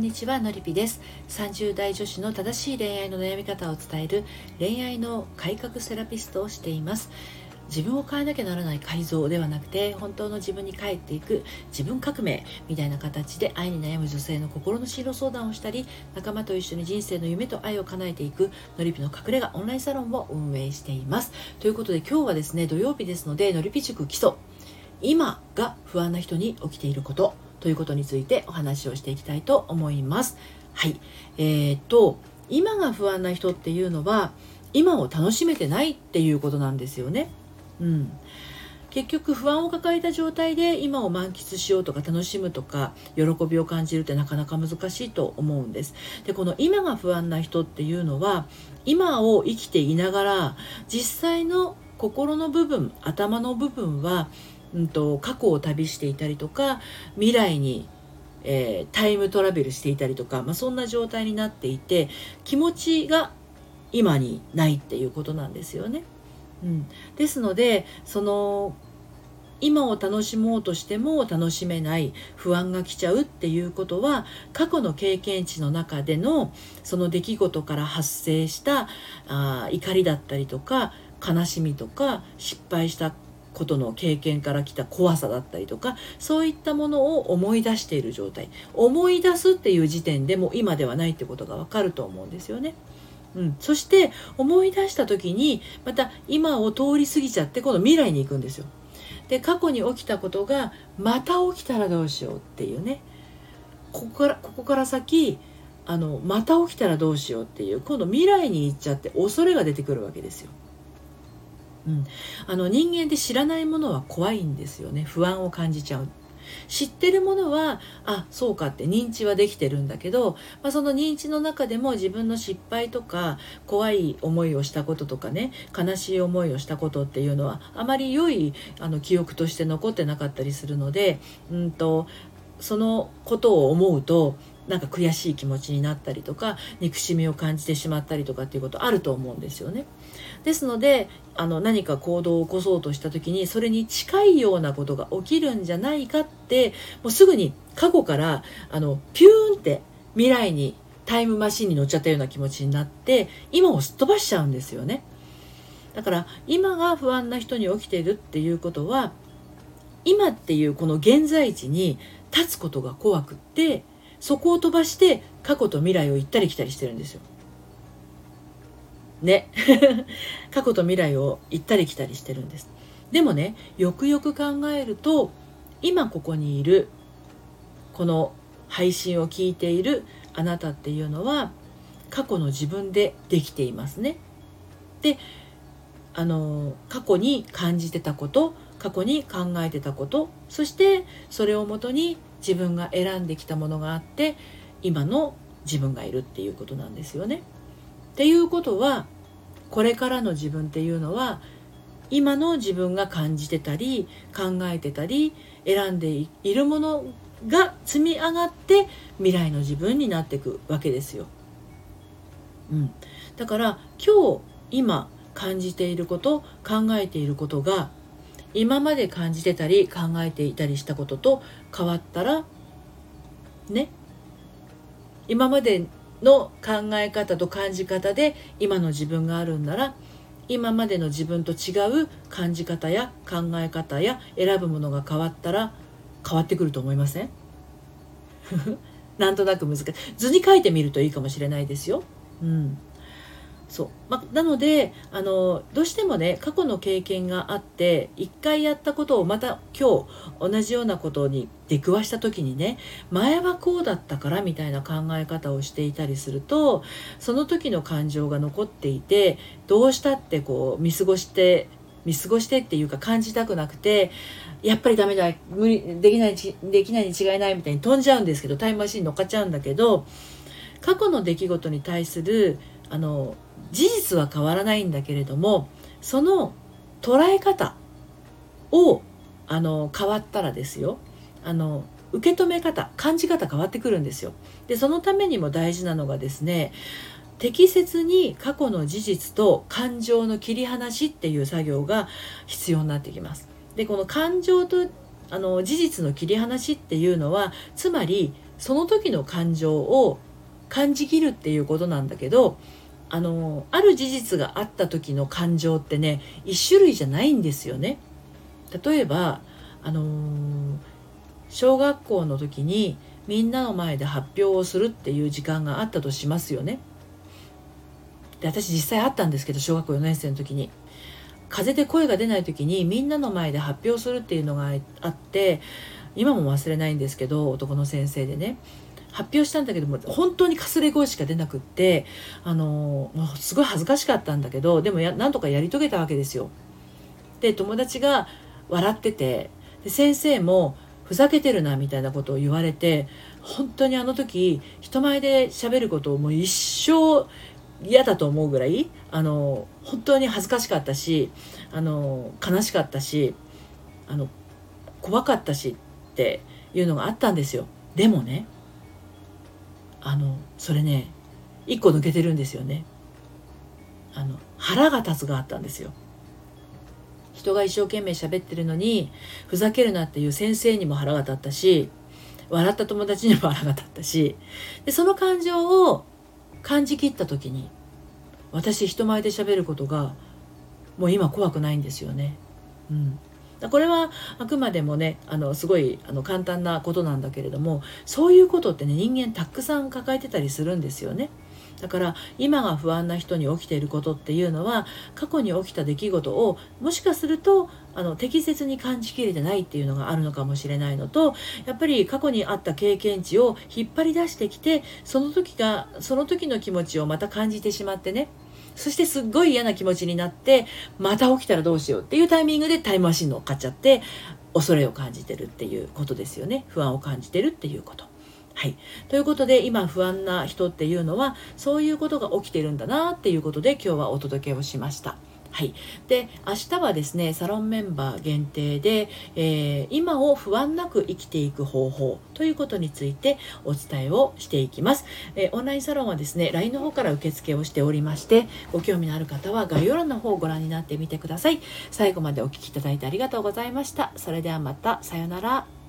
んにちはのりぴです。30代女子の正しい恋愛の悩み方を伝える恋愛の改革セラピストをしています。自分を変えなきゃならない改造ではなくて本当の自分に帰っていく自分革命みたいな形で愛に悩む女性の心の進路相談をしたり仲間と一緒に人生の夢と愛を叶えていくのりぴの隠れ家オンラインサロンを運営しています。ということで今日はですね土曜日ですのでのりぴ塾基礎。今が不安な人に起きていること。ということについてお話をしていきたいと思います。はい。えー、っと、今が不安な人っていうのは、今を楽しめてないっていうことなんですよね。うん。結局不安を抱えた状態で今を満喫しようとか楽しむとか喜びを感じるってなかなか難しいと思うんです。でこの今が不安な人っていうのは今を生きていながら実際の心の部分頭の部分はうんと、過去を旅していたりとか未来に、えー、タイムトラベルしていたりとか、まあ、そんな状態になっていて気持ちが今にないっていうことなんですよね。うん、ですのでその今を楽しもうとしても楽しめない不安が来ちゃうっていうことは過去の経験値の中でのその出来事から発生したあ怒りだったりとか悲しみとか失敗したことの経験から来た怖さだったりとかそういったものを思い出している状態思い出すっていう時点でも今ではないってことがわかると思うんですよね。うん、そして思い出した時にまた今を通り過ぎちゃって今度未来に行くんですよ。で過去に起きたことがまた起きたらどうしようっていうねここからここから先あのまた起きたらどうしようっていう今度未来に行っちゃって恐れが出てくるわけですよ。うん、あの人間で知らないものは怖いんですよね。不安を感じちゃう。知ってるものはあそうかって認知はできてるんだけど、まあ、その認知の中でも自分の失敗とか怖い思いをしたこととかね悲しい思いをしたことっていうのはあまり良いあの記憶として残ってなかったりするので、うんとそのことを思うとなんか悔しい気持ちになったりとか憎しみを感じてしまったりとかっていうことあると思うんですよね。ですのであの何か行動を起こそうとした時にそれに近いようなことが起きるんじゃないかってもうすぐに過去からあのピューンって未来にタイムマシンに乗っちゃったような気持ちになって今をすっ飛ばしちゃうんですよね。だから今が不安な人に起きているっていうことは今っていうこの現在地に立つことが怖くってそこを飛ばして過去と未来を行ったり来たりしてるんですよ。ね。過去と未来を行ったり来たりしてるんです。でもね、よくよく考えると、今ここにいる、この配信を聞いているあなたっていうのは、過去の自分でできていますね。で、あの、過去に感じてたこと、過去に考えてたことそしてそれをもとに自分が選んできたものがあって今の自分がいるっていうことなんですよね。っていうことはこれからの自分っていうのは今の自分が感じてたり考えてたり選んでいるものが積み上がって未来の自分になっていくわけですよ。うん、だから今日今感じていること考えていることが今まで感じてたり考えていたりしたことと変わったらね。今までの考え方と感じ方で今の自分があるんなら今までの自分と違う感じ方や考え方や選ぶものが変わったら変わってくると思いません？なんとなく難しい。図に書いてみるといいかもしれないですよ。うん。そう。まなのであのどうしてもね過去の経験があって一回やったことをまた今日同じようなことに出くわした時にね前はこうだったからみたいな考え方をしていたりするとその時の感情が残っていてどうしたってこう見過ごして見過ごしてっていうか感じたくなくてやっぱりダメだ無理できないできないに違いないみたいに飛んじゃうんですけどタイムマシン乗っかっちゃうんだけど過去の出来事に対するあの事実は変わらないんだけれどもその捉え方をあの変わったらですよあの受け止め方感じ方変わってくるんですよ。でそのためにも大事なのがですね適切に過去の事実と感情の切り離しっていう作業が必要になってきます。でこの感情とあの事実の切り離しっていうのはつまりその時の感情を感じきるっていうことなんだけどあのある事実があった時の感情ってね一種類じゃないんですよね。例えばあの小学校の時にみんなの前で発表をするっていう時間があったとしますよね。で私実際あったんですけど小学校4年生の時に風邪で声が出ない時にみんなの前で発表するっていうのがあって今も忘れないんですけど男の先生でね発表したんだけども本当にかすれ声しか出なくってあのもうすごい恥ずかしかったんだけどでもやなんとかやり遂げたわけですよ。で友達が笑っててで先生もふざけてるなみたいなことを言われて本当にあの時人前で喋ることをもう一生嫌だと思うぐらいあの本当に恥ずかしかったしあの悲しかったしあの怖かったしっていうのがあったんですよでもねあのそれね一個抜けてるんですよね。あの腹が立つがあったんですよ。人が一生懸命喋ってるのにふざけるなっていう先生にも腹が立ったし笑った友達にも腹が立ったしでその感情を感じきった時に私人前で喋ることがもう今怖くないんですよね。うん、これはあくまでもねあのすごいあの簡単なことなんだけれどもそういうことってね人間たくさん抱えてたりするんですよね。だから今が不安な人に起きていることっていうのは過去に起きた出来事をもしかするとあの適切に感じきれてないっていうのがあるのかもしれないのとやっぱり過去にあった経験値を引っ張り出してきてその時がその時の気持ちをまた感じてしまってねそしてすっごい嫌な気持ちになってまた起きたらどうしようっていうタイミングでタイムマシン乗っかっちゃって恐れを感じてるっていうことですよね不安を感じてるっていうこと。はい。ということで、今不安な人っていうのは、そういうことが起きてるんだなっていうことで、今日はお届けをしました。はい、で明日はですねサロンメンバー限定で、えー、今を不安なく生きていく方法ということについてお伝えをしていきます、えー、オンラインサロンはですね LINE の方から受付をしておりましてご興味のある方は概要欄の方をご覧になってみてください。最後までお聴きいただいてありがとうございました。それではまたさようなら。